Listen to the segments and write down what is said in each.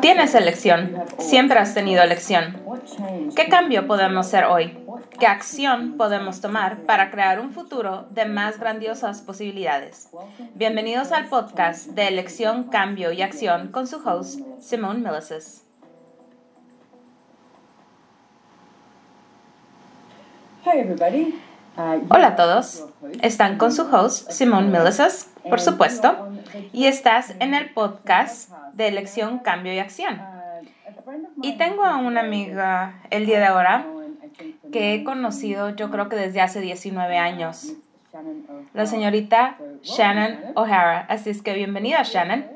Tienes elección, siempre has tenido elección. ¿Qué cambio podemos hacer hoy? ¿Qué acción podemos tomar para crear un futuro de más grandiosas posibilidades? Bienvenidos al podcast de Elección, Cambio y Acción con su host, Simone Millises. Hola a todos. Están con su host, Simone Millises, por supuesto, y estás en el podcast de elección, cambio y acción. Y tengo a una amiga el día de ahora que he conocido yo creo que desde hace 19 años, la señorita Shannon O'Hara. Así es que bienvenida Shannon.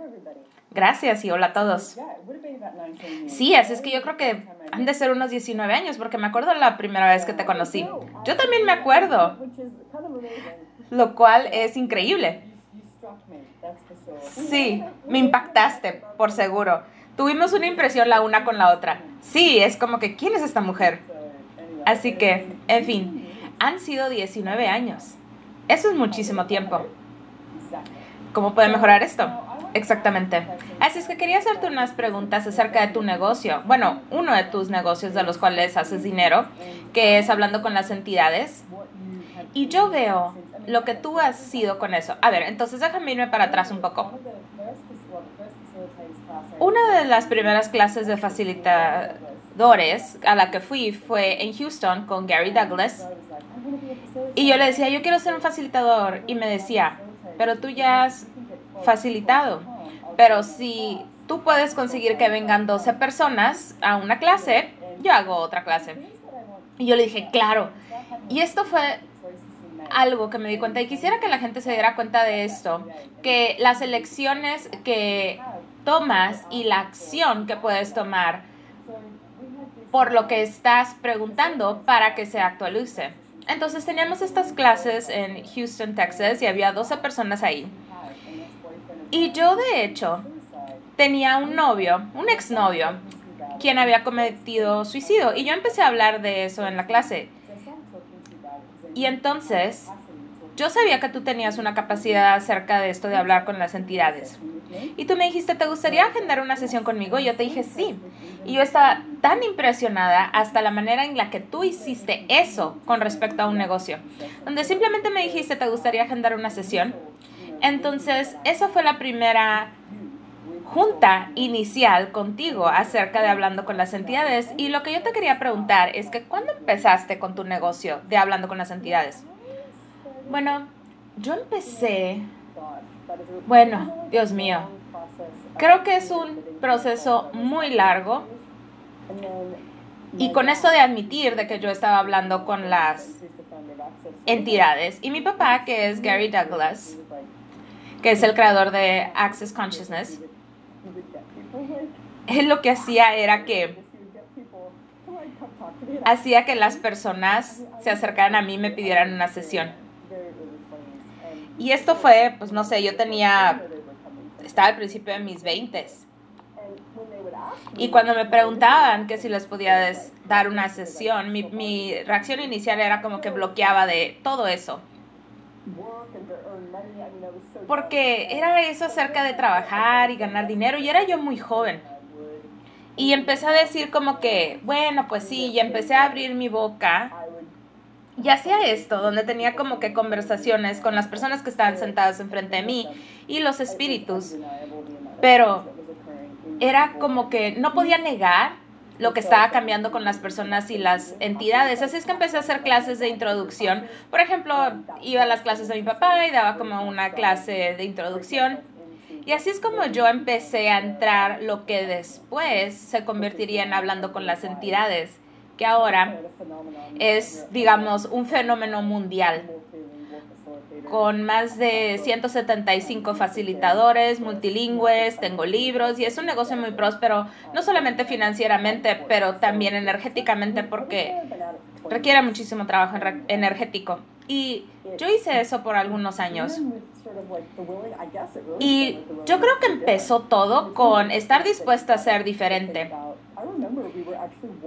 Gracias y hola a todos. Sí, así es que yo creo que han de ser unos 19 años porque me acuerdo la primera vez que te conocí. Yo también me acuerdo, lo cual es increíble. Sí, me impactaste, por seguro. Tuvimos una impresión la una con la otra. Sí, es como que, ¿quién es esta mujer? Así que, en fin, han sido 19 años. Eso es muchísimo tiempo. ¿Cómo puede mejorar esto? Exactamente. Así es que quería hacerte unas preguntas acerca de tu negocio. Bueno, uno de tus negocios de los cuales haces dinero, que es hablando con las entidades. Y yo veo lo que tú has sido con eso. A ver, entonces déjame irme para atrás un poco. Una de las primeras clases de facilitadores a la que fui fue en Houston con Gary Douglas. Y yo le decía, yo quiero ser un facilitador. Y me decía, pero tú ya has facilitado. Pero si tú puedes conseguir que vengan 12 personas a una clase, yo hago otra clase. Y yo le dije, claro. Y esto fue algo que me di cuenta y quisiera que la gente se diera cuenta de esto, que las elecciones que tomas y la acción que puedes tomar por lo que estás preguntando para que se actualice. Entonces teníamos estas clases en Houston, Texas y había 12 personas ahí. Y yo de hecho tenía un novio, un exnovio, quien había cometido suicidio y yo empecé a hablar de eso en la clase. Y entonces, yo sabía que tú tenías una capacidad acerca de esto de hablar con las entidades. Y tú me dijiste, ¿te gustaría agendar una sesión conmigo? Y yo te dije, sí. Y yo estaba tan impresionada hasta la manera en la que tú hiciste eso con respecto a un negocio. Donde simplemente me dijiste, ¿te gustaría agendar una sesión? Entonces, esa fue la primera junta inicial contigo acerca de hablando con las entidades. Y lo que yo te quería preguntar es que ¿cuándo empezaste con tu negocio de hablando con las entidades? Bueno, yo empecé, bueno, Dios mío, creo que es un proceso muy largo. Y con esto de admitir de que yo estaba hablando con las entidades. Y mi papá que es Gary Douglas, que es el creador de Access Consciousness, él lo que hacía era que hacía que las personas se acercaran a mí y me pidieran una sesión. Y esto fue, pues no sé, yo tenía, estaba al principio de mis 20 y cuando me preguntaban que si les podía dar una sesión, mi, mi, reacción inicial era como que bloqueaba de todo eso. Porque era eso acerca de trabajar y ganar dinero y era yo muy joven. Y empecé a decir como que, bueno, pues sí, y empecé a abrir mi boca. Y hacía esto, donde tenía como que conversaciones con las personas que estaban sentadas enfrente de mí y los espíritus. Pero era como que no podía negar lo que estaba cambiando con las personas y las entidades. Así es que empecé a hacer clases de introducción. Por ejemplo, iba a las clases de mi papá y daba como una clase de introducción y así es como yo empecé a entrar lo que después se convertiría en hablando con las entidades, que ahora es, digamos, un fenómeno mundial con más de 175 facilitadores multilingües, tengo libros y es un negocio muy próspero, no solamente financieramente, pero también energéticamente porque requiere muchísimo trabajo energético. Y yo hice eso por algunos años. Y yo creo que empezó todo con estar dispuesta a ser diferente.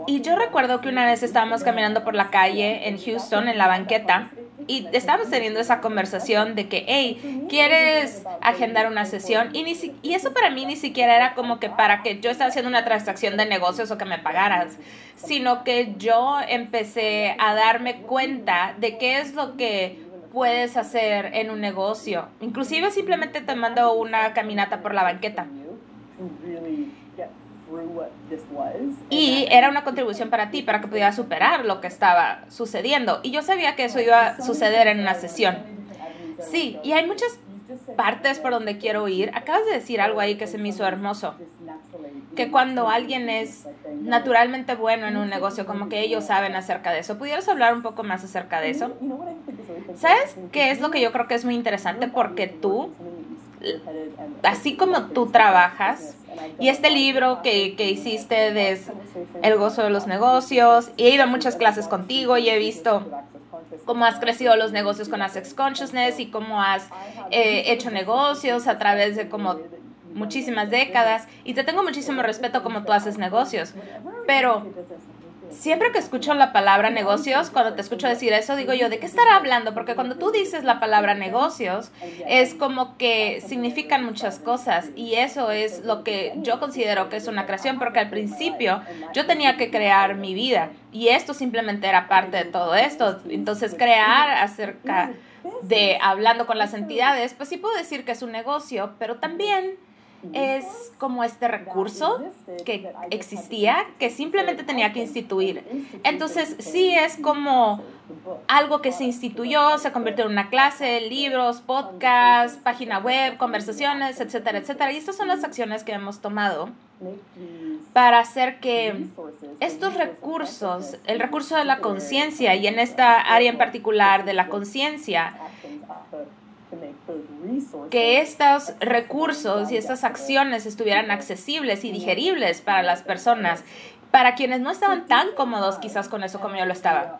Y yo recuerdo que una vez estábamos caminando por la calle en Houston, en la banqueta, y estábamos teniendo esa conversación de que, hey, ¿quieres agendar una sesión? Y, ni y eso para mí ni siquiera era como que para que yo estaba haciendo una transacción de negocios o que me pagaras, sino que yo empecé a darme cuenta de qué es lo que puedes hacer en un negocio. Inclusive simplemente te mando una caminata por la banqueta. Y era una contribución para ti, para que pudieras superar lo que estaba sucediendo. Y yo sabía que eso iba a suceder en una sesión. Sí, y hay muchas partes por donde quiero ir. Acabas de decir algo ahí que se me hizo hermoso. Que cuando alguien es naturalmente bueno en un negocio, como que ellos saben acerca de eso. ¿Pudieras hablar un poco más acerca de eso? ¿Sabes qué es lo que yo creo que es muy interesante? Porque tú así como tú trabajas, y este libro que, que hiciste de El gozo de los negocios, y he ido a muchas clases contigo y he visto cómo has crecido los negocios con Access Consciousness y cómo has eh, hecho negocios a través de como muchísimas décadas. Y te tengo muchísimo respeto como tú haces negocios, pero siempre que escucho la palabra negocios, cuando te escucho decir eso, digo yo, ¿de qué estará hablando? Porque cuando tú dices la palabra negocios, es como que significan muchas cosas y eso es lo que yo considero que es una creación, porque al principio yo tenía que crear mi vida y esto simplemente era parte de todo esto. Entonces, crear acerca de hablando con las entidades, pues sí puedo decir que es un negocio, pero también es como este recurso que existía que simplemente tenía que instituir. Entonces, sí es como algo que se instituyó, se convirtió en una clase, libros, podcast, página web, conversaciones, etcétera, etcétera. Y estas son las acciones que hemos tomado para hacer que estos recursos, el recurso de la conciencia y en esta área en particular de la conciencia, que estos recursos y estas acciones estuvieran accesibles y digeribles para las personas, para quienes no estaban tan cómodos quizás con eso como yo lo estaba.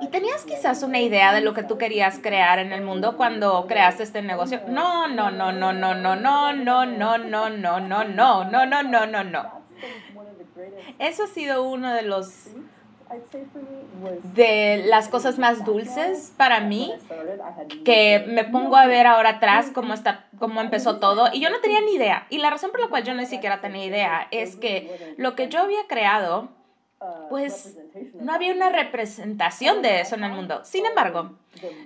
¿Y tenías quizás una idea de lo que tú querías crear en el mundo cuando creaste este negocio? No, no, no, no, no, no, no, no, no, no, no, no, no, no, no, no, no, no. Eso ha sido uno de los de las cosas más dulces para mí, que me pongo a ver ahora atrás cómo, está, cómo empezó todo, y yo no tenía ni idea. Y la razón por la cual yo ni siquiera tenía idea es que lo que yo había creado pues no había una representación de eso en el mundo. Sin embargo,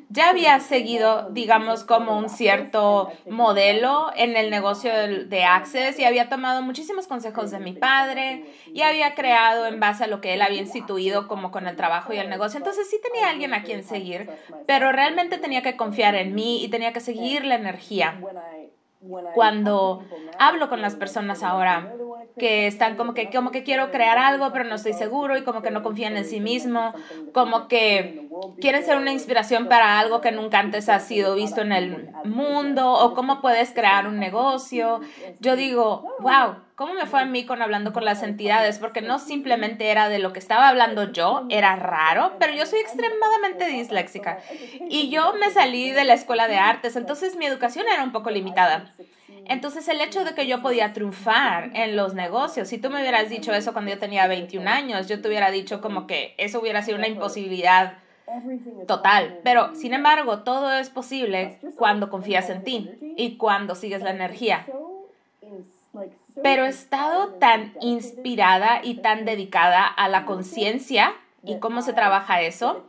ya había seguido, digamos, como un cierto modelo en el negocio de Access y había tomado muchísimos consejos de mi padre y había creado en base a lo que él había instituido como con el trabajo y el negocio. Entonces sí tenía alguien a quien seguir, pero realmente tenía que confiar en mí y tenía que seguir la energía cuando hablo con las personas ahora que están como que, como que quiero crear algo, pero no estoy seguro y como que no confían en sí mismo, como que quieren ser una inspiración para algo que nunca antes ha sido visto en el mundo o cómo puedes crear un negocio. Yo digo, wow, ¿cómo me fue a mí con hablando con las entidades? Porque no simplemente era de lo que estaba hablando yo, era raro, pero yo soy extremadamente disléxica. Y yo me salí de la escuela de artes, entonces mi educación era un poco limitada. Entonces el hecho de que yo podía triunfar en los negocios, si tú me hubieras dicho eso cuando yo tenía 21 años, yo te hubiera dicho como que eso hubiera sido una imposibilidad total. Pero sin embargo, todo es posible cuando confías en ti y cuando sigues la energía. Pero he estado tan inspirada y tan dedicada a la conciencia y cómo se trabaja eso,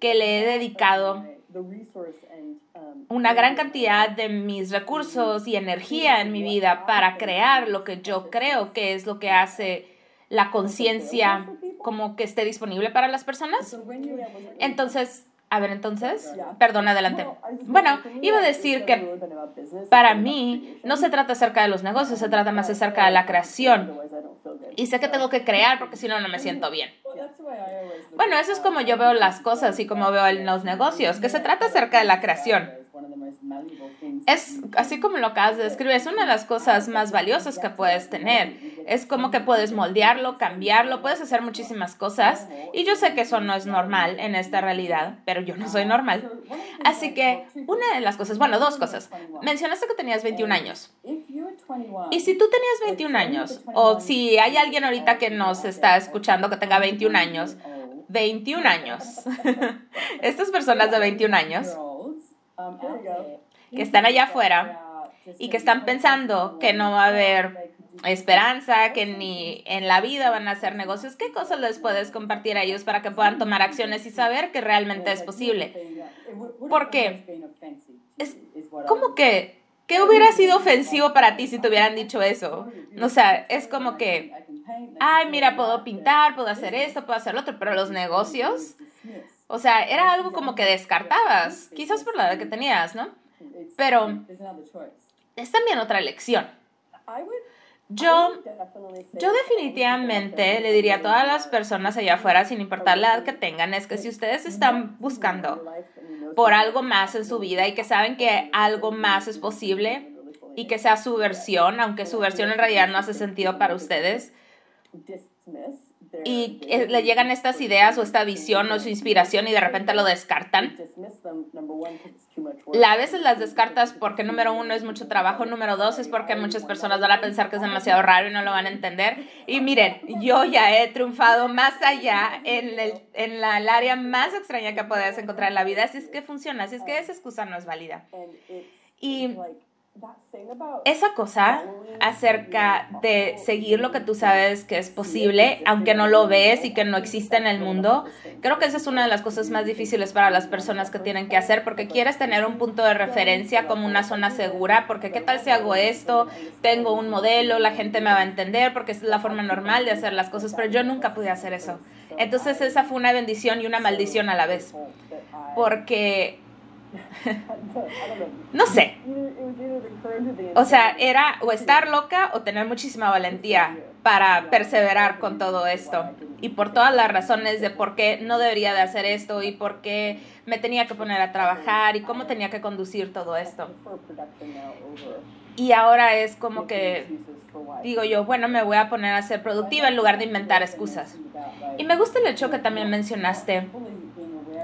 que le he dedicado una gran cantidad de mis recursos y energía en mi vida para crear lo que yo creo que es lo que hace la conciencia como que esté disponible para las personas. Entonces, a ver, entonces, perdón, adelante. Bueno, iba a decir que para mí no se trata acerca de los negocios, se trata más acerca de la creación. Y sé que tengo que crear porque si no, no me siento bien. Bueno, eso es como yo veo las cosas y como veo en los negocios, que se trata acerca de la creación. Es así como lo acabas de describir, es una de las cosas más valiosas que puedes tener. Es como que puedes moldearlo, cambiarlo, puedes hacer muchísimas cosas. Y yo sé que eso no es normal en esta realidad, pero yo no soy normal. Así que una de las cosas, bueno, dos cosas. Mencionaste que tenías 21 años. Y si tú tenías 21 años, o si hay alguien ahorita que nos está escuchando que tenga 21 años, 21 años. Estas personas de 21 años que están allá afuera y que están pensando que no va a haber esperanza, que ni en la vida van a hacer negocios, ¿qué cosas les puedes compartir a ellos para que puedan tomar acciones y saber que realmente es posible? Porque es como que, ¿qué hubiera sido ofensivo para ti si te hubieran dicho eso? O sea, es como que, ay, mira, puedo pintar, puedo hacer esto, puedo hacer lo otro, pero los negocios, o sea, era algo como que descartabas, quizás por la edad que tenías, ¿no? Pero es también otra lección. Yo, yo definitivamente le diría a todas las personas allá afuera, sin importar la edad que tengan, es que si ustedes están buscando por algo más en su vida y que saben que algo más es posible y que sea su versión, aunque su versión en realidad no hace sentido para ustedes, y le llegan estas ideas o esta visión o su inspiración y de repente lo descartan. A veces las descartas porque número uno es mucho trabajo, número dos es porque muchas personas van a pensar que es demasiado raro y no lo van a entender. Y miren, yo ya he triunfado más allá en el, en la, el área más extraña que puedes encontrar en la vida, si es que funciona, si es que esa excusa no es válida. Y esa cosa acerca de seguir lo que tú sabes que es posible, aunque no lo ves y que no existe en el mundo, creo que esa es una de las cosas más difíciles para las personas que tienen que hacer, porque quieres tener un punto de referencia como una zona segura, porque qué tal si hago esto, tengo un modelo, la gente me va a entender, porque es la forma normal de hacer las cosas, pero yo nunca pude hacer eso. Entonces esa fue una bendición y una maldición a la vez, porque no sé. O sea, era o estar loca o tener muchísima valentía para perseverar con todo esto. Y por todas las razones de por qué no debería de hacer esto y por qué me tenía que poner a trabajar y cómo tenía que conducir todo esto. Y ahora es como que digo yo, bueno, me voy a poner a ser productiva en lugar de inventar excusas. Y me gusta el hecho que también mencionaste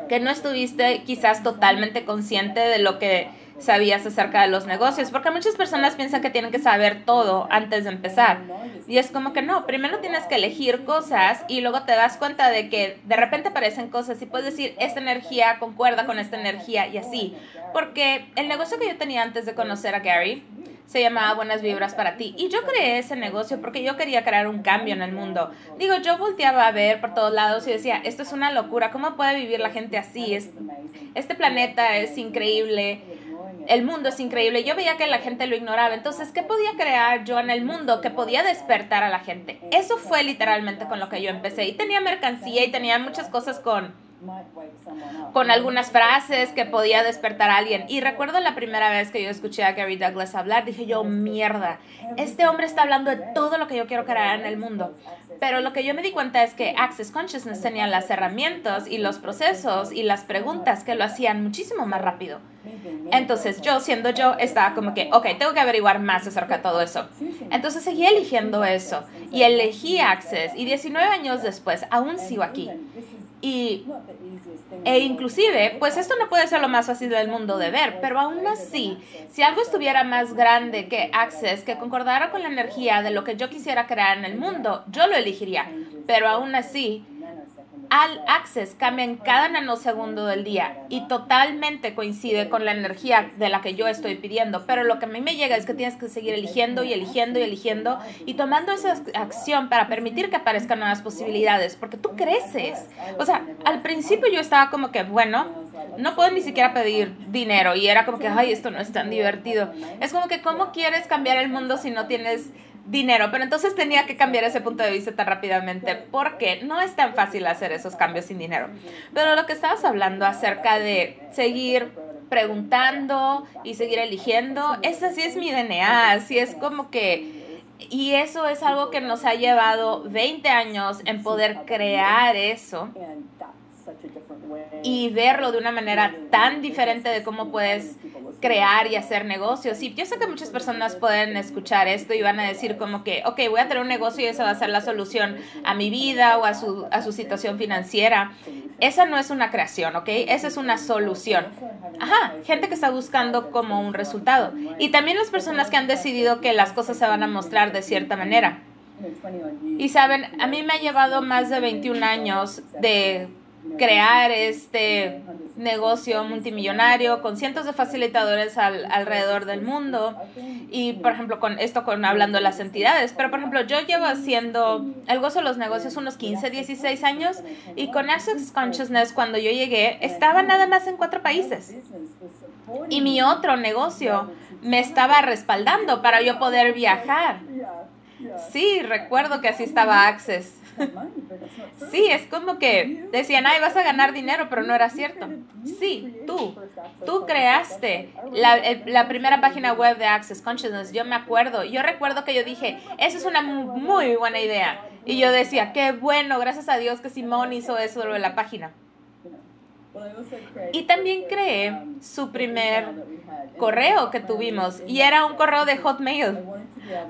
que no estuviste quizás totalmente consciente de lo que sabías acerca de los negocios, porque muchas personas piensan que tienen que saber todo antes de empezar. Y es como que no, primero tienes que elegir cosas y luego te das cuenta de que de repente aparecen cosas y puedes decir, esta energía concuerda con esta energía y así. Porque el negocio que yo tenía antes de conocer a Gary, se llamaba Buenas Vibras para ti. Y yo creé ese negocio porque yo quería crear un cambio en el mundo. Digo, yo volteaba a ver por todos lados y decía, esto es una locura, ¿cómo puede vivir la gente así? este planeta es increíble, el mundo es increíble. Yo veía que la gente lo ignoraba. Entonces, ¿qué podía crear yo en el mundo que podía despertar a la gente? Eso fue literalmente con lo que yo empecé. Y tenía mercancía y tenía muchas cosas con con algunas frases que podía despertar a alguien. Y recuerdo la primera vez que yo escuché a Gary Douglas hablar, dije yo, mierda, este hombre está hablando de todo lo que yo quiero crear en el mundo. Pero lo que yo me di cuenta es que Access Consciousness tenía las herramientas y los procesos y las preguntas que lo hacían muchísimo más rápido. Entonces yo, siendo yo, estaba como que, ok, tengo que averiguar más acerca de todo eso. Entonces seguí eligiendo eso y elegí Access y 19 años después aún sigo aquí. Y, e inclusive, pues esto no puede ser lo más fácil del mundo de ver, pero aún así, si algo estuviera más grande que Access, que concordara con la energía de lo que yo quisiera crear en el mundo, yo lo elegiría. Pero aún así, al Access cambia en cada nanosegundo del día y totalmente coincide con la energía de la que yo estoy pidiendo. Pero lo que a mí me llega es que tienes que seguir eligiendo y eligiendo y eligiendo y tomando esa acción para permitir que aparezcan nuevas posibilidades, porque tú creces. O sea, al principio yo estaba como que, bueno, no puedo ni siquiera pedir dinero y era como que, ay, esto no es tan divertido. Es como que, ¿cómo quieres cambiar el mundo si no tienes dinero, pero entonces tenía que cambiar ese punto de vista tan rápidamente porque no es tan fácil hacer esos cambios sin dinero. Pero lo que estabas hablando acerca de seguir preguntando y seguir eligiendo, ese sí es mi DNA, así es como que... Y eso es algo que nos ha llevado 20 años en poder crear eso y verlo de una manera tan diferente de cómo puedes crear y hacer negocios. Y yo sé que muchas personas pueden escuchar esto y van a decir como que, ok, voy a tener un negocio y eso va a ser la solución a mi vida o a su, a su situación financiera. Esa no es una creación, ¿ok? Esa es una solución. Ajá, gente que está buscando como un resultado. Y también las personas que han decidido que las cosas se van a mostrar de cierta manera. Y saben, a mí me ha llevado más de 21 años de crear este negocio multimillonario con cientos de facilitadores alrededor del mundo. Y por ejemplo con esto con hablando de las entidades. Pero por ejemplo yo llevo haciendo el gozo de los negocios unos 15 16 años. Y con Access Consciousness cuando yo llegué estaba nada más en cuatro países. Y mi otro negocio me estaba respaldando para yo poder viajar sí recuerdo que así estaba Access Sí, es como que decían, ay, vas a ganar dinero, pero no era cierto. Sí, tú, tú creaste la, la, primera página web de Access Consciousness. Yo me acuerdo, yo recuerdo que yo dije, esa es una muy buena idea. Y yo decía, qué bueno, gracias a Dios que Simón hizo eso de la página. Y también creé su primer correo que tuvimos y era un correo de Hotmail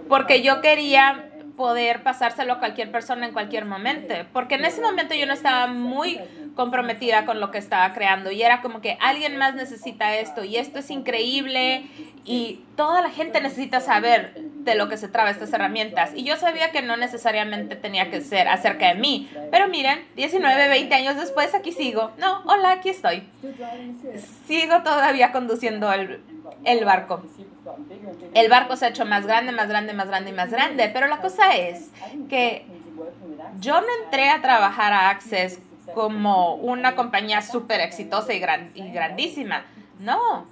porque yo quería poder pasárselo a cualquier persona en cualquier momento, porque en ese momento yo no estaba muy comprometida con lo que estaba creando. Y era como que alguien más necesita esto y esto es increíble y toda la gente necesita saber de lo que se traba estas herramientas. Y yo sabía que no necesariamente tenía que ser acerca de mí, pero miren, 19, 20 años después aquí sigo, no, hola, aquí estoy, sigo todavía conduciendo el, el barco. El barco se ha hecho más grande, más grande, más grande y más grande, pero la cosa es que yo no entré a trabajar a Access como una compañía súper exitosa y, y grandísima. No,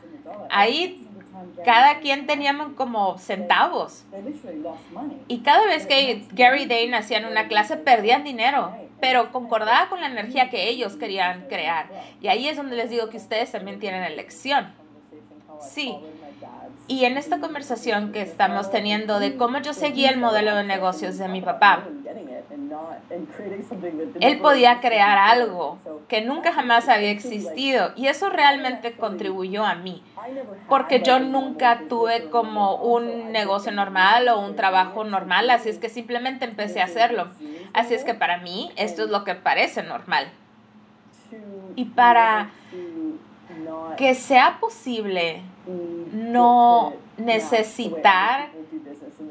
ahí cada quien teníamos como centavos. Y cada vez que Gary Dane hacían una clase perdían dinero, pero concordaba con la energía que ellos querían crear. Y ahí es donde les digo que ustedes también tienen elección. Sí, y en esta conversación que estamos teniendo de cómo yo seguía el modelo de negocios de mi papá, él podía crear algo que nunca jamás había existido y eso realmente contribuyó a mí, porque yo nunca tuve como un negocio normal o un trabajo normal, así es que simplemente empecé a hacerlo. Así es que para mí esto es lo que parece normal. Y para que sea posible no necesitar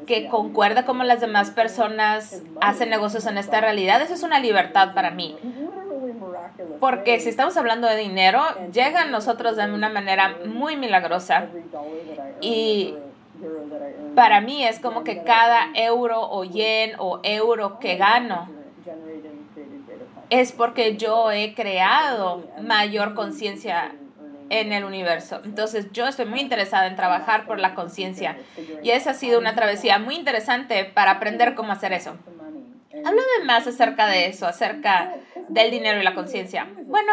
que concuerde como las demás personas hacen negocios en esta realidad, eso es una libertad para mí. Porque si estamos hablando de dinero, llega a nosotros de una manera muy milagrosa. Y para mí es como que cada euro o yen o euro que gano es porque yo he creado mayor conciencia en el universo. Entonces yo estoy muy interesada en trabajar por la conciencia y esa ha sido una travesía muy interesante para aprender cómo hacer eso. Háblame más acerca de eso, acerca del dinero y la conciencia. Bueno,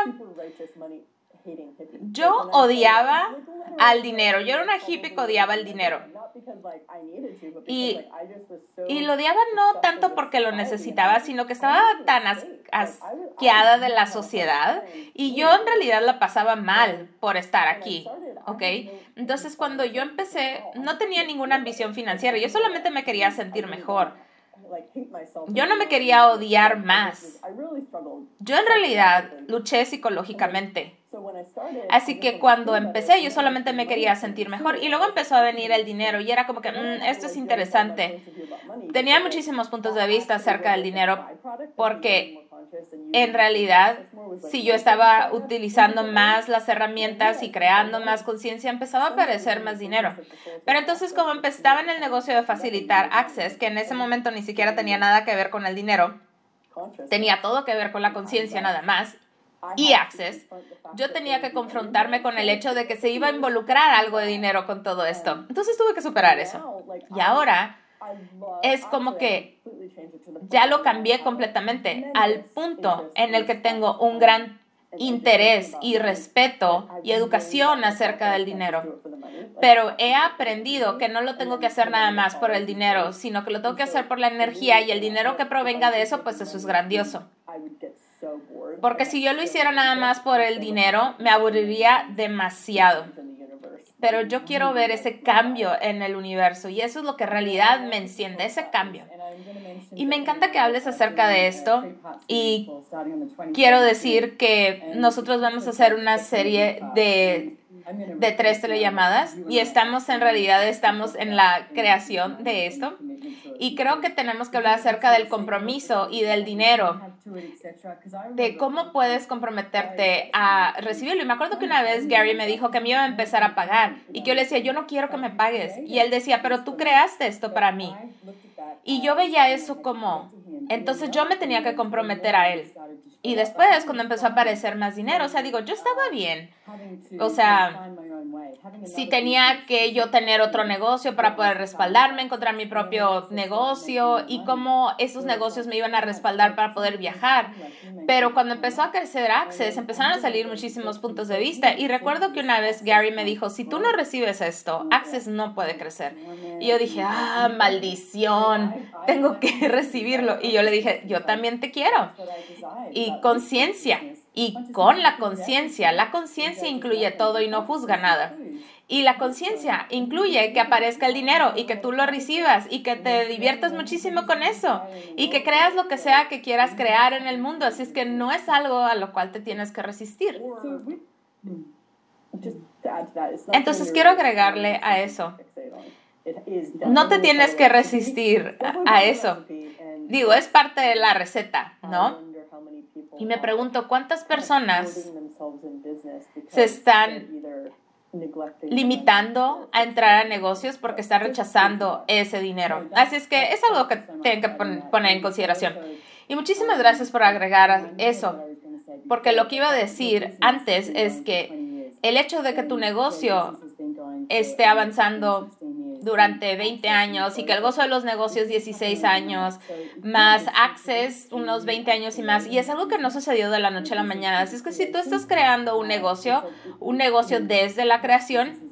yo odiaba al dinero. Yo era una hippie que odiaba el dinero. Y, y lo odiaba no tanto porque lo necesitaba, sino que estaba tan asqueada de la sociedad y yo en realidad la pasaba mal por estar aquí, ¿ok? Entonces cuando yo empecé, no tenía ninguna ambición financiera, yo solamente me quería sentir mejor. Yo no me quería odiar más. Yo en realidad luché psicológicamente. Así que cuando empecé yo solamente me quería sentir mejor y luego empezó a venir el dinero y era como que mm, esto es interesante. Tenía muchísimos puntos de vista acerca del dinero porque en realidad si yo estaba utilizando más las herramientas y creando más conciencia empezaba a aparecer más dinero. Pero entonces como empezaba en el negocio de facilitar access, que en ese momento ni siquiera tenía nada que ver con el dinero, tenía todo que ver con la conciencia nada más y Access, yo tenía que confrontarme con el hecho de que se iba a involucrar algo de dinero con todo esto. Entonces tuve que superar eso. Y ahora es como que ya lo cambié completamente al punto en el que tengo un gran interés y respeto y educación acerca del dinero. Pero he aprendido que no lo tengo que hacer nada más por el dinero, sino que lo tengo que hacer por la energía y el dinero que provenga de eso, pues eso es grandioso. Porque si yo lo hiciera nada más por el dinero, me aburriría demasiado. Pero yo quiero ver ese cambio en el universo y eso es lo que en realidad me enciende, ese cambio. Y me encanta que hables acerca de esto y quiero decir que nosotros vamos a hacer una serie de, de tres telellamadas y estamos en realidad, estamos en la creación de esto Y creo que tenemos que hablar acerca del compromiso y del dinero, de cómo puedes comprometerte a recibirlo. Y me acuerdo que una vez Gary me dijo que me iba a empezar a pagar y que yo le decía, yo no quiero que me pagues. Y él decía, pero tú creaste esto para mí. Y yo veía eso como, entonces yo me tenía que comprometer a él. Y después, cuando empezó a aparecer más dinero, o sea, digo, yo estaba bien. O sea, si tenía que yo tener otro negocio para poder respaldarme, encontrar mi propio negocio y cómo esos negocios me iban a respaldar para poder viajar. Pero cuando empezó a crecer Access, empezaron a salir muchísimos puntos de vista. Y recuerdo que una vez Gary me dijo, si tú no recibes esto, Access no puede crecer. Y yo dije, ah, maldición, tengo que recibirlo. Y yo le dije, yo también te quiero. Y conciencia. Y con la conciencia, la conciencia incluye todo y no juzga nada. Y la conciencia incluye que aparezca el dinero y que tú lo recibas y que te diviertas muchísimo con eso y que creas lo que sea que quieras crear en el mundo. Así es que no es algo a lo cual te tienes que resistir. Entonces quiero agregarle a eso. No te tienes que resistir a eso. Digo, es parte de la receta, ¿no? Y me pregunto cuántas personas se están limitando a entrar a negocios porque están rechazando ese dinero. Así es que es algo que tienen que poner en consideración. Y muchísimas gracias por agregar eso, porque lo que iba a decir antes es que el hecho de que tu negocio esté avanzando durante 20 años y que el gozo de los negocios 16 años, más Access unos 20 años y más. Y es algo que no sucedió de la noche a la mañana. Así es que si tú estás creando un negocio, un negocio desde la creación,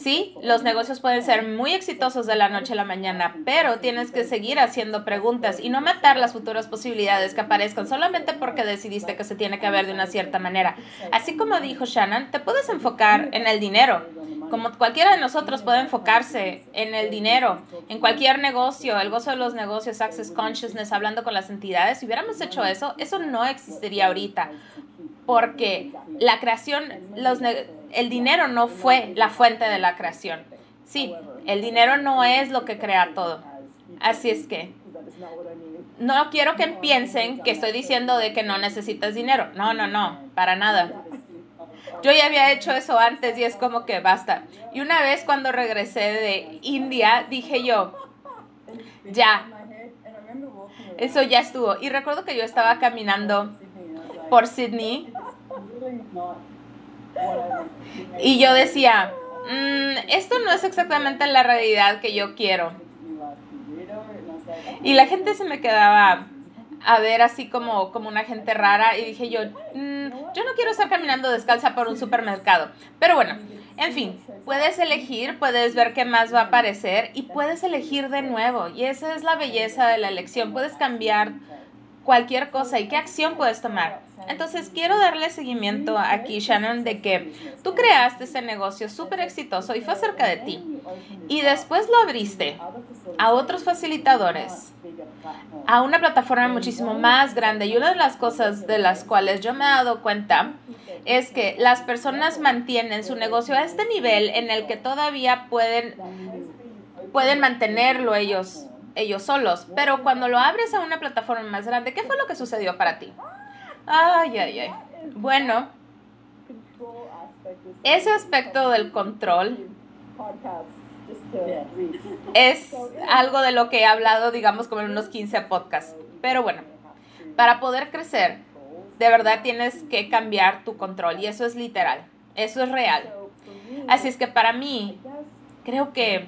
Sí, los negocios pueden ser muy exitosos de la noche a la mañana, pero tienes que seguir haciendo preguntas y no matar las futuras posibilidades que aparezcan solamente porque decidiste que se tiene que ver de una cierta manera. Así como dijo Shannon, te puedes enfocar en el dinero, como cualquiera de nosotros puede enfocarse en el dinero, en cualquier negocio, el gozo de los negocios, Access Consciousness, hablando con las entidades, si hubiéramos hecho eso, eso no existiría ahorita. Porque la creación, los, el dinero no fue la fuente de la creación. Sí, el dinero no es lo que crea todo. Así es que no quiero que piensen que estoy diciendo de que no necesitas dinero. No, no, no, para nada. Yo ya había hecho eso antes y es como que basta. Y una vez cuando regresé de India, dije yo, ya, eso ya estuvo. Y recuerdo que yo estaba caminando por Sydney y yo decía, mm, esto no es exactamente la realidad que yo quiero. Y la gente se me quedaba a ver así como, como una gente rara y dije yo, mm, yo no quiero estar caminando descalza por un supermercado. Pero bueno, en fin, puedes elegir, puedes ver qué más va a aparecer y puedes elegir de nuevo. Y esa es la belleza de la elección. Puedes cambiar cualquier cosa y qué acción puedes tomar. Entonces quiero darle seguimiento aquí, Shannon, de que tú creaste ese negocio súper exitoso y fue cerca de ti. Y después lo abriste a otros facilitadores, a una plataforma muchísimo más grande. Y una de las cosas de las cuales yo me he dado cuenta es que las personas mantienen su negocio a este nivel en el que todavía pueden, pueden mantenerlo ellos ellos solos, pero cuando lo abres a una plataforma más grande, ¿qué fue lo que sucedió para ti? Ay, ay, ay. Bueno, ese aspecto del control es algo de lo que he hablado, digamos, como en unos 15 podcasts. Pero bueno, para poder crecer, de verdad tienes que cambiar tu control y eso es literal, eso es real. Así es que para mí, creo que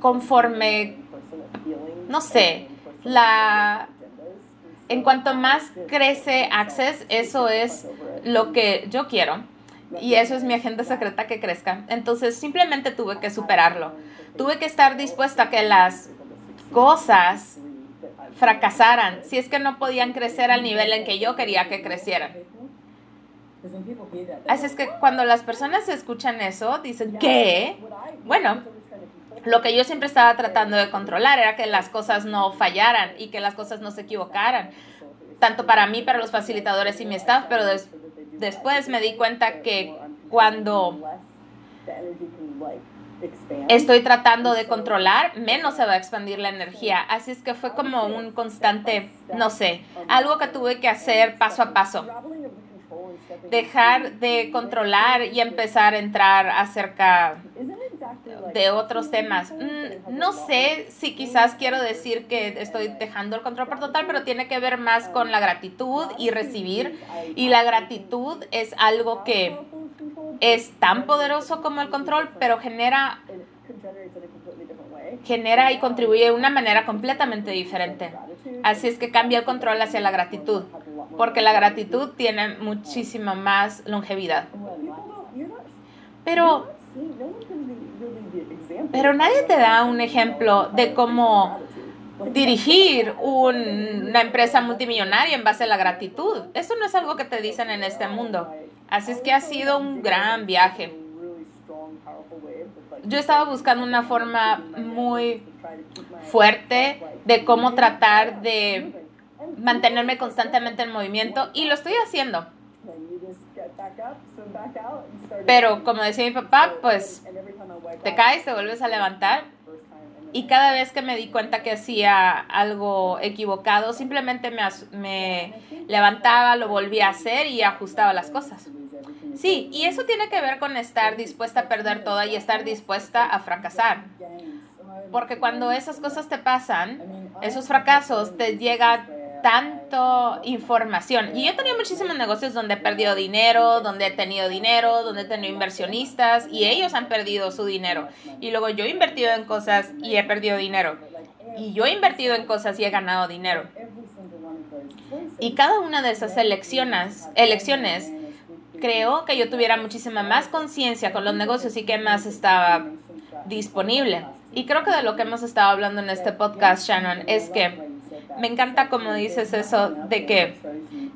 conforme, no sé, la en cuanto más crece Access, eso es lo que yo quiero. Y eso es mi agenda secreta que crezca. Entonces simplemente tuve que superarlo. Tuve que estar dispuesta a que las cosas fracasaran si es que no podían crecer al nivel en que yo quería que crecieran. Así es que cuando las personas escuchan eso, dicen, ¿qué? Bueno, lo que yo siempre estaba tratando de controlar era que las cosas no fallaran y que las cosas no se equivocaran, tanto para mí, para los facilitadores y mi staff, pero después me di cuenta que cuando estoy tratando de controlar, menos se va a expandir la energía. Así es que fue como un constante, no sé, algo que tuve que hacer paso a paso. Dejar de controlar y empezar a entrar acerca de otros temas. Mm, no sé si quizás quiero decir que estoy dejando el control por total, pero tiene que ver más con la gratitud y recibir. Y la gratitud es algo que es tan poderoso como el control, pero genera genera y contribuye de una manera completamente diferente. Así es que cambia el control hacia la gratitud, porque la gratitud tiene muchísima más longevidad. Pero, pero nadie te da un ejemplo de cómo dirigir una empresa multimillonaria en base a la gratitud. Eso no es algo que te dicen en este mundo. Así es que ha sido un gran viaje. Yo estaba buscando una forma muy fuerte de cómo tratar de mantenerme constantemente en movimiento y lo estoy haciendo. Pero como decía mi papá, pues te caes, te vuelves a levantar y cada vez que me di cuenta que hacía algo equivocado, simplemente me, me levantaba, lo volvía a hacer y ajustaba las cosas. Sí, y eso tiene que ver con estar dispuesta a perder todo y estar dispuesta a fracasar. Porque cuando esas cosas te pasan, esos fracasos, te llega tanto información. Y yo he tenido muchísimos negocios donde he perdido dinero, donde he tenido dinero, donde he tenido inversionistas y ellos han perdido su dinero. Y luego yo he invertido en cosas y he perdido dinero. Y yo he invertido en cosas y he ganado dinero. Y cada una de esas elecciones, elecciones creo que yo tuviera muchísima más conciencia con los negocios y que más estaba disponible. Y creo que de lo que hemos estado hablando en este podcast, Shannon, es que me encanta como dices eso de que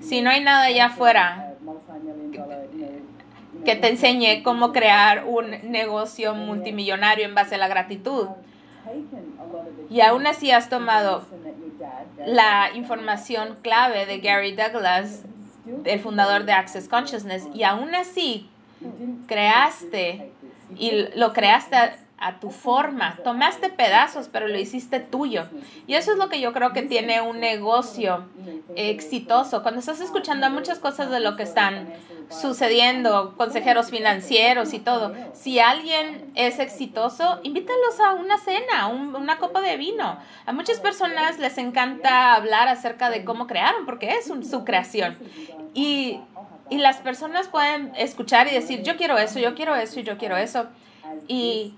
si no hay nada allá afuera que te enseñe cómo crear un negocio multimillonario en base a la gratitud. Y aún así has tomado la información clave de Gary Douglas el fundador de Access Consciousness, y aún así creaste y lo creaste a, tu forma, tomaste pedazos, pero lo hiciste tuyo. Y eso es lo que yo creo que tiene un negocio exitoso. Cuando estás escuchando muchas cosas de lo que están sucediendo, consejeros financieros y todo, si alguien es exitoso, invítalos a una cena, una copa de vino. A muchas personas les encanta hablar acerca de cómo crearon, porque es su creación. Y, y las personas pueden escuchar y decir, yo quiero eso, yo quiero eso y yo quiero eso. Y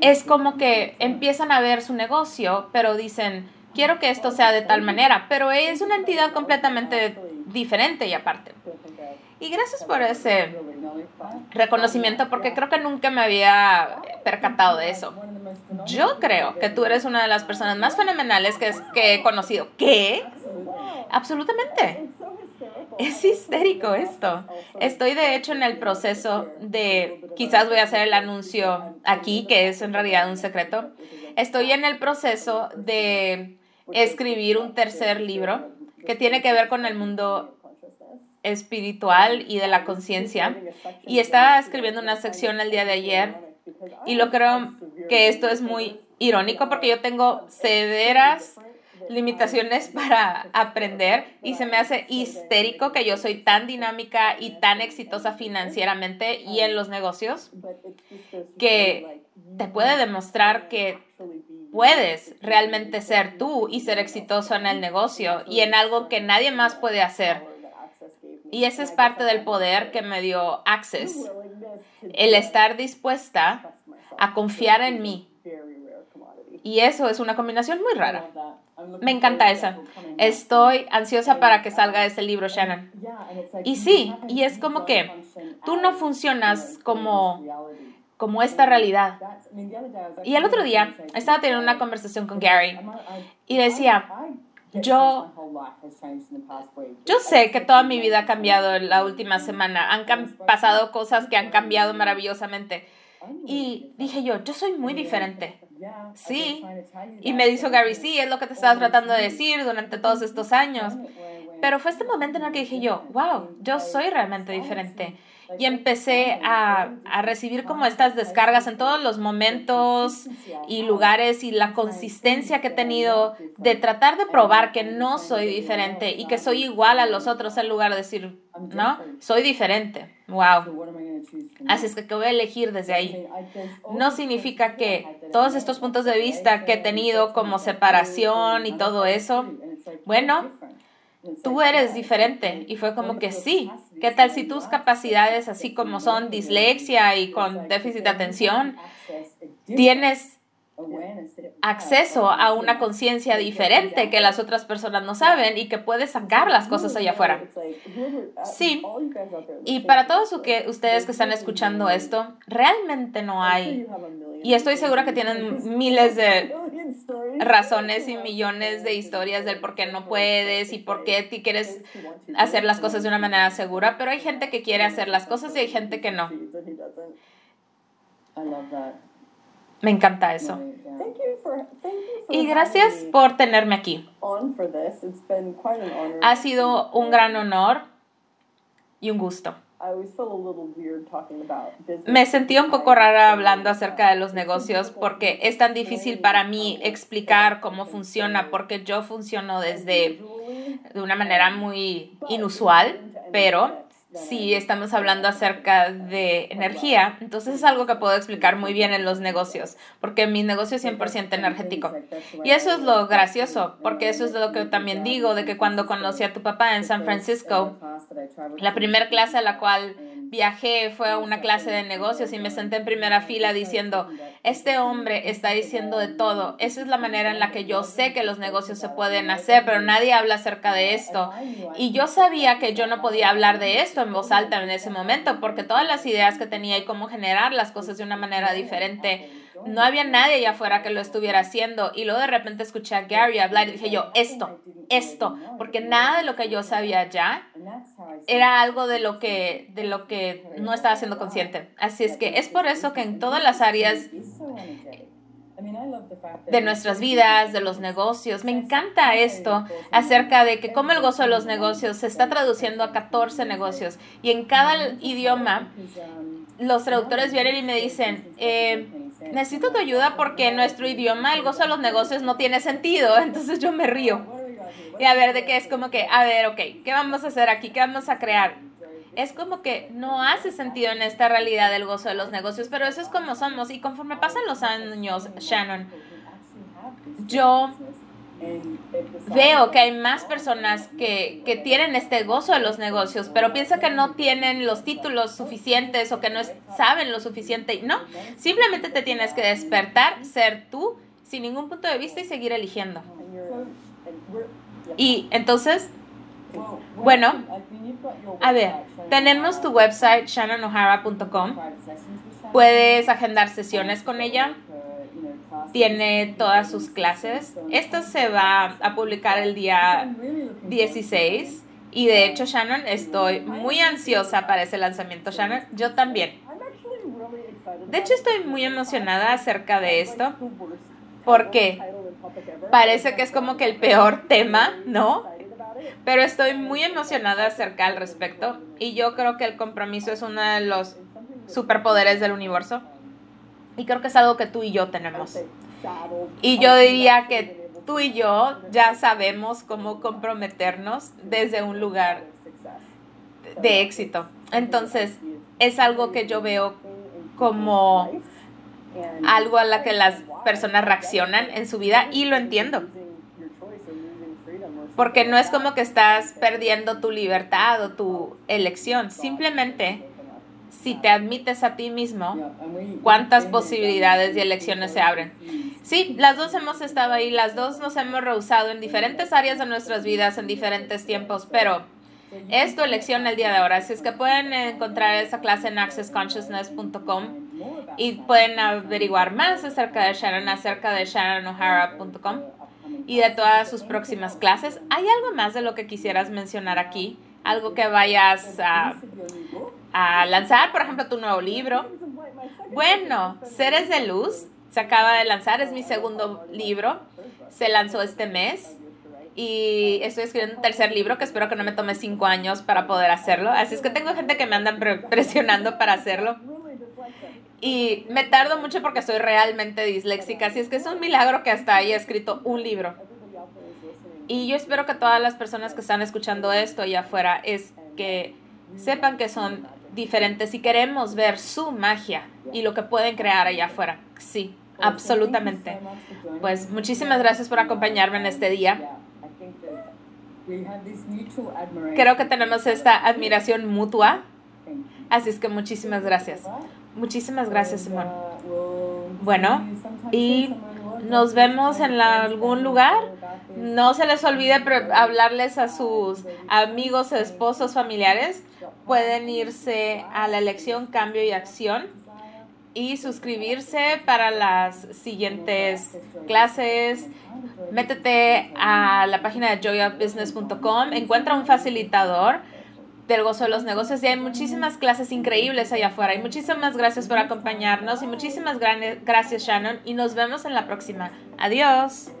es como que empiezan a ver su negocio, pero dicen, quiero que esto sea de tal manera, pero es una entidad completamente diferente y aparte. Y gracias por ese reconocimiento, porque creo que nunca me había percatado de eso. Yo creo que tú eres una de las personas más fenomenales que, que he conocido. ¿Qué? Absolutamente. Es histérico esto. Estoy de hecho en el proceso de, quizás voy a hacer el anuncio aquí, que es en realidad un secreto. Estoy en el proceso de escribir un tercer libro que tiene que ver con el mundo espiritual y de la conciencia. Y estaba escribiendo una sección el día de ayer y lo creo que esto es muy irónico porque yo tengo severas limitaciones para aprender y se me hace histérico que yo soy tan dinámica y tan exitosa financieramente y en los negocios que te puede demostrar que puedes realmente ser tú y ser exitoso en el negocio y en algo que nadie más puede hacer. Y ese es parte del poder que me dio Access. El estar dispuesta a confiar en mí. Y eso es una combinación muy rara. Me encanta esa. Estoy ansiosa para que salga ese libro, Shannon. Y sí, y es como que tú no funcionas como, como esta realidad. Y el otro día estaba teniendo una conversación con Gary y decía, yo, yo sé que toda mi vida ha cambiado en la última semana. Han pasado cosas que han cambiado maravillosamente. Y dije yo, yo soy muy diferente. Sí. Y me dijo Gary, sí, es lo que te estaba tratando de decir durante todos estos años. Pero fue este momento en el que dije yo, wow, yo soy realmente diferente y empecé a, a, recibir como estas descargas en todos los momentos y lugares y la consistencia que he tenido de tratar de probar que no soy diferente y que soy igual a los otros en lugar de decir, no, soy diferente. Wow. Así es que, ¿qué voy a elegir desde ahí? No significa que todos estos puntos de vista que he tenido como separación y todo eso, bueno, tú eres diferente. Y fue como que sí. ¿Qué tal si tus capacidades, así como son dislexia y con déficit de atención, tienes acceso a una conciencia diferente que las otras personas no saben y que puedes sacar las cosas allá afuera. Sí, y para todos ustedes que están escuchando esto, realmente no hay, y estoy segura que tienen miles de razones y millones de historias del por qué no puedes y por qué tú quieres hacer las cosas de una manera segura, pero hay gente que quiere hacer las cosas y hay gente que no. Me encanta eso. Y gracias por tenerme aquí. Ha sido un gran honor y un gusto. Me sentí un poco rara hablando acerca de los negocios porque es tan difícil para mí explicar cómo funciona porque yo funciono desde de una manera muy inusual, pero si estamos hablando acerca de energía, entonces es algo que puedo explicar muy bien en los negocios, porque mi negocio es 100% energético. Y eso es lo gracioso, porque eso es lo que también digo, de que cuando conocí a tu papá en San Francisco, la primera clase a la cual viajé fue a una clase de negocios y me senté en primera fila diciendo, este hombre está diciendo de todo. Esa es la manera en la que yo sé que los negocios se pueden hacer, pero nadie habla acerca de esto. Y yo sabía que yo no podía hablar de esto en voz alta en ese momento, porque todas las ideas que tenía y cómo generar las cosas de una manera diferente no había nadie allá afuera que lo estuviera haciendo. Y luego de repente escuché a Gary hablar y dije yo, esto, esto, porque nada de lo que yo sabía ya era algo de lo que, de lo que no estaba siendo consciente. Así es que es por eso que en todas las áreas de nuestras vidas, de los negocios. Me encanta esto acerca de que como el gozo de los negocios se está traduciendo a 14 negocios. Y en cada idioma los traductores vienen y me dicen, eh, necesito tu ayuda porque en nuestro idioma el gozo de los negocios no tiene sentido, entonces yo me río. Y a ver, de qué es como que, a ver, ok, ¿qué vamos a hacer aquí? ¿Qué vamos a crear? Es como que no hace sentido en esta realidad el gozo de los negocios, pero eso es como somos. Y conforme pasan los años, Shannon, yo veo que hay más personas que, que, tienen este gozo de los negocios, pero piensa que no tienen los títulos suficientes o que no saben lo suficiente. No, simplemente te tienes que despertar, ser tú, sin ningún punto de vista y seguir eligiendo. Y entonces, bueno, a ver, tenemos tu website, shannonohara.com. Puedes agendar sesiones con ella tiene todas sus clases. Esto se va a publicar el día 16 y de hecho Shannon estoy muy ansiosa para ese lanzamiento. Shannon, yo también. De hecho estoy muy emocionada acerca de esto porque parece que es como que el peor tema, ¿no? Pero estoy muy emocionada acerca al respecto y yo creo que el compromiso es uno de los superpoderes del universo. Y creo que es algo que tú y yo tenemos. Y yo diría que tú y yo ya sabemos cómo comprometernos desde un lugar de éxito. Entonces, es algo que yo veo como algo a la que las personas reaccionan en su vida y lo entiendo. Porque no es como que estás perdiendo tu libertad o tu elección, simplemente si te admites a ti mismo, cuántas posibilidades y elecciones se abren. Sí, las dos hemos estado ahí, las dos nos hemos rehusado en diferentes áreas de nuestras vidas, en diferentes tiempos, pero es tu elección el día de ahora. Así es que pueden encontrar esa clase en accessconsciousness.com y pueden averiguar más acerca de Sharon, acerca de sharonohara.com y de todas sus próximas clases. ¿Hay algo más de lo que quisieras mencionar aquí? Algo que vayas a a lanzar, por ejemplo, tu nuevo libro. Bueno, Seres de Luz se acaba de lanzar, es mi segundo libro, se lanzó este mes y estoy escribiendo un tercer libro que espero que no me tome cinco años para poder hacerlo. Así es que tengo gente que me andan presionando para hacerlo. Y me tardo mucho porque soy realmente disléxica, así es que es un milagro que hasta haya escrito un libro. Y yo espero que todas las personas que están escuchando esto allá afuera es que sepan que son diferentes y queremos ver su magia y lo que pueden crear allá afuera. Sí, absolutamente. Pues muchísimas gracias por acompañarme en este día. Creo que tenemos esta admiración mutua. Así es que muchísimas gracias. Muchísimas gracias, Simón. Bueno, y nos vemos en algún lugar. No se les olvide hablarles a sus amigos, esposos, familiares. Pueden irse a la elección Cambio y Acción y suscribirse para las siguientes clases. Métete a la página de joyofbusiness.com, encuentra un facilitador del gozo de los negocios y hay muchísimas clases increíbles allá afuera. Y muchísimas gracias por acompañarnos y muchísimas gracias Shannon y nos vemos en la próxima. Adiós.